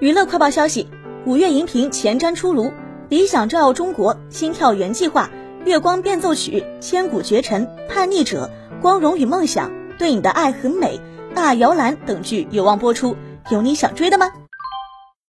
娱乐快报消息：五月荧屏前瞻出炉，《理想照耀中国》《心跳原计划》《月光变奏曲》《千古绝尘》《叛逆者》《光荣与梦想》《对你的爱很美》《大摇篮》等剧有望播出，有你想追的吗？